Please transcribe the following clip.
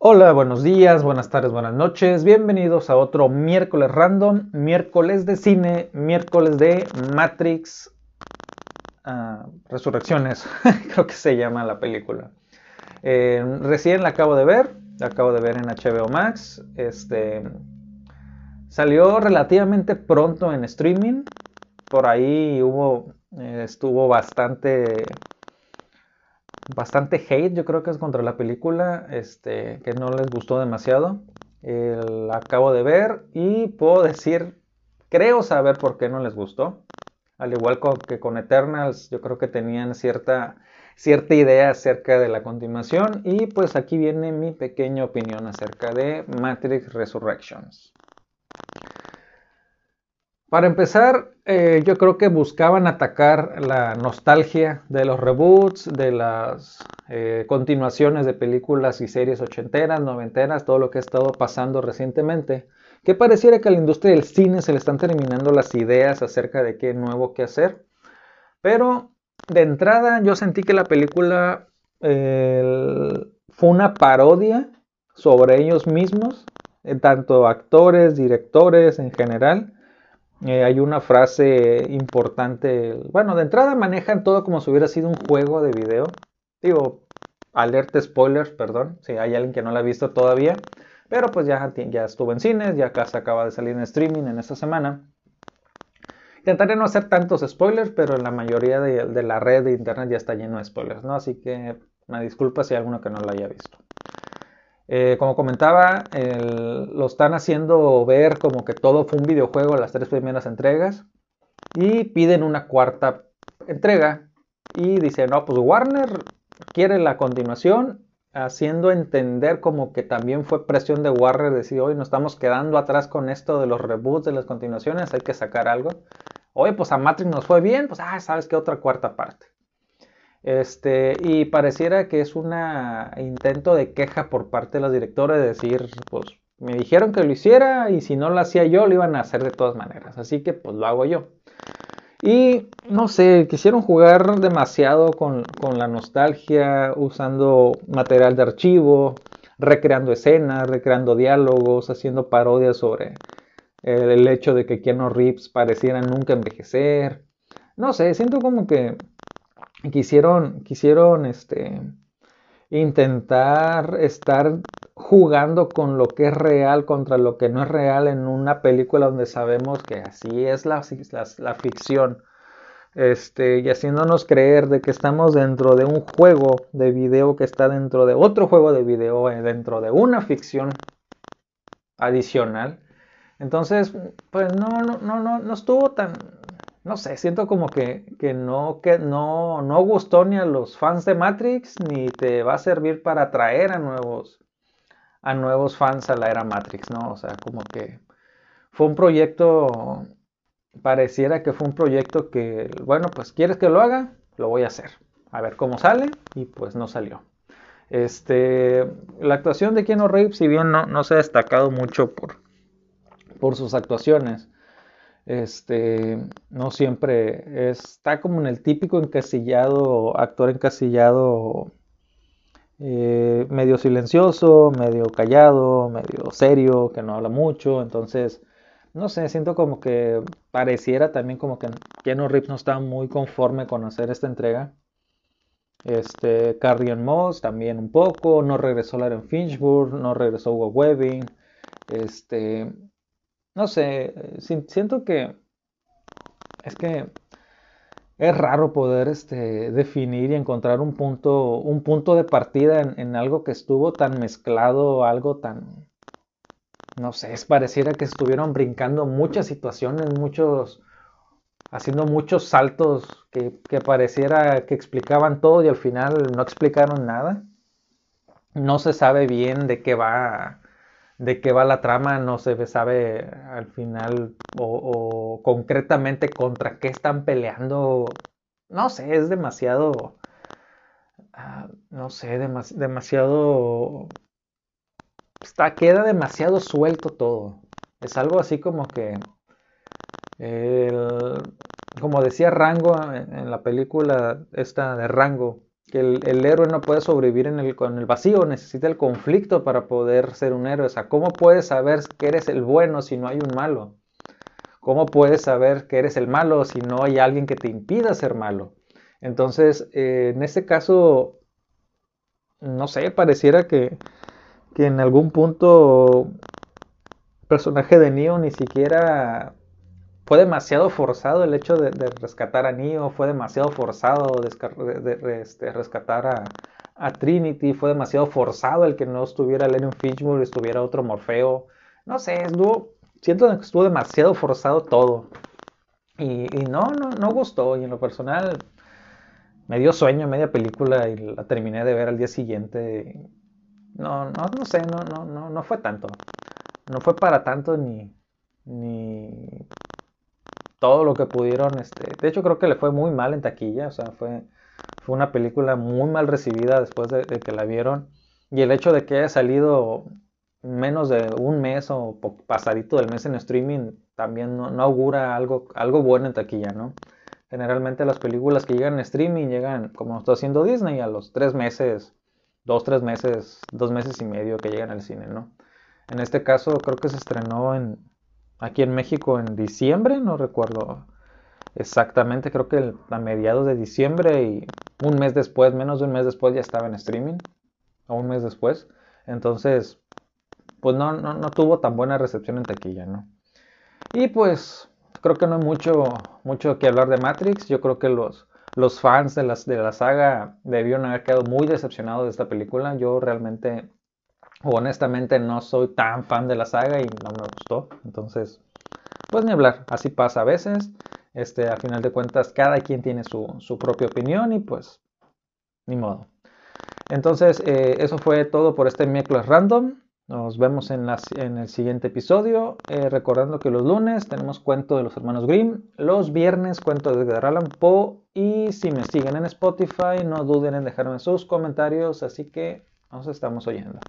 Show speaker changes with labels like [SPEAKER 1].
[SPEAKER 1] Hola, buenos días, buenas tardes, buenas noches. Bienvenidos a otro miércoles random, miércoles de cine, miércoles de Matrix uh, Resurrecciones, creo que se llama la película. Eh, recién la acabo de ver, la acabo de ver en HBO Max. Este salió relativamente pronto en streaming. Por ahí hubo, eh, estuvo bastante bastante hate, yo creo que es contra la película, este, que no les gustó demasiado. la acabo de ver y puedo decir, creo saber por qué no les gustó. Al igual que con Eternals, yo creo que tenían cierta, cierta idea acerca de la continuación. Y pues aquí viene mi pequeña opinión acerca de Matrix Resurrections. Para empezar, eh, yo creo que buscaban atacar la nostalgia de los reboots, de las eh, continuaciones de películas y series ochenteras, noventeras, todo lo que ha estado pasando recientemente, que pareciera que a la industria del cine se le están terminando las ideas acerca de qué nuevo que hacer. Pero de entrada yo sentí que la película fue una parodia sobre ellos mismos, eh, tanto actores, directores en general eh, hay una frase importante. Bueno, de entrada manejan todo como si hubiera sido un juego de video. Digo, alerta spoilers, perdón, si hay alguien que no la ha visto todavía. Pero pues ya, ya estuvo en cines, ya casi acaba de salir en streaming en esta semana. Intentaré no hacer tantos spoilers, pero en la mayoría de, la red de internet ya está lleno de spoilers, ¿no? Así que me disculpa si hay alguno que no lo haya visto. Eh, como comentaba, lo están haciendo ver como que todo fue un videojuego las tres primeras entregas y piden una cuarta entrega y dicen, no, pues Warner quiere la continuación, haciendo entender como que también fue presión de Warner decir, hoy nos estamos quedando atrás con esto de los reboots, de las continuaciones, hay que sacar algo. Oye, pues a Matrix nos fue bien, pues, ah, sabes que otra cuarta parte. Este, y pareciera que es un intento de queja por parte de los directores de decir, pues me dijeron que lo hiciera y si no lo hacía yo, lo iban a hacer de todas maneras. Así que pues lo hago yo. Y no sé, quisieron jugar demasiado con, la nostalgia, usando material de archivo, recreando escenas, recreando diálogos, haciendo parodias sobre el, el hecho de que Keanu Reeves pareciera nunca envejecer. No sé, siento como que quisieron, quisieron este, intentar estar jugando con lo que es real contra lo que no es real en una película donde sabemos que así es la, la, ficción. Este, y haciéndonos creer de que estamos dentro de un juego de video que está dentro de otro juego de video, eh, dentro de una ficción adicional. Entonces, pues no, no, no, no estuvo tan, no sé, siento como que, no, que no, no gustó ni a los fans de Matrix, ni te va a servir para atraer a nuevos, a nuevos fans a la era Matrix, ¿no? O sea, como que fue un proyecto, pareciera que fue un proyecto que, bueno, pues quieres que lo haga, lo voy a hacer. A ver cómo sale, y pues no salió. Este, la actuación de Keanu Reeves, si bien no, no se ha destacado mucho por, por sus actuaciones, este, no siempre está como en el típico encasillado, actor encasillado, eh, medio silencioso, medio callado, medio serio, que no habla mucho, entonces, no sé, siento como que pareciera también como que Keanu Reeves no está muy conforme con hacer esta entrega. Este, Carrion Moss también un poco, no regresó Lauren Finchburg, no regresó Hugo Webbing, este, no sé, siento que es que es raro poder este, definir y encontrar un punto, un punto de partida en, algo que estuvo tan mezclado, algo tan, no sé, es pareciera que estuvieron brincando muchas situaciones, muchos, haciendo muchos saltos que, que pareciera que explicaban todo y al final no explicaron nada. No se sabe bien de qué va de qué va la trama, no se sabe al final o, concretamente contra qué están peleando. No sé, es demasiado, ah, no sé, demasiado, está, queda demasiado suelto todo. Es algo así como que, como decía Rango en, la película esta de Rango, que el, héroe no puede sobrevivir en el, con el vacío, necesita el conflicto para poder ser un héroe. O sea, ¿cómo puedes saber que eres el bueno si no hay un malo? ¿Cómo puedes saber que eres el malo si no hay alguien que te impida ser malo? Entonces, eh, en este caso, no sé, pareciera que, que en algún punto el personaje de Neo ni siquiera fue demasiado forzado el hecho de, rescatar a Neo, fue demasiado forzado de, este, rescatar a, Trinity, fue demasiado forzado el que no estuviera Lennon Fishburne, estuviera otro Morfeo. No sé, estuvo, siento que estuvo demasiado forzado todo. Y, no, no, no gustó. Y en lo personal me dio sueño media película y la terminé de ver al día siguiente. No, no, no sé, no, no, no, no fue tanto. No fue para tanto ni, ni todo lo que pudieron. Este, de hecho, creo que le fue muy mal en taquilla. O sea, fue, fue una película muy mal recibida después de, que la vieron. Y el hecho de que haya salido menos de un mes o pasadito del mes en streaming también no, augura algo, algo bueno en taquilla, ¿no? Generalmente las películas que llegan en streaming llegan, como está haciendo Disney, a los tres meses, dos, tres meses, dos meses y medio que llegan al cine, ¿no? En este caso creo que se estrenó en, aquí en México en diciembre, no recuerdo exactamente, creo que a mediados de diciembre y un mes después, menos de un mes después ya estaba en streaming, o un mes después. Entonces, pues no, no, tuvo tan buena recepción en taquilla, ¿no? Y pues creo que no hay mucho, mucho que hablar de Matrix. Yo creo que los, los fans de, las, de la saga debieron haber quedado muy decepcionados de esta película. Yo realmente honestamente no soy tan fan de la saga y no me gustó. Entonces, pues ni hablar, así pasa a veces. Este, a final de cuentas, cada quien tiene su, propia opinión y pues, ni modo. Entonces, eh, eso fue todo por este miércoles random. Nos vemos en, en el siguiente episodio. Eh, recordando que los lunes tenemos cuento de los hermanos Grimm. Los viernes cuento de Edgar Allan Poe. Y si me siguen en Spotify, no duden en dejarme sus comentarios. Así que nos estamos oyendo.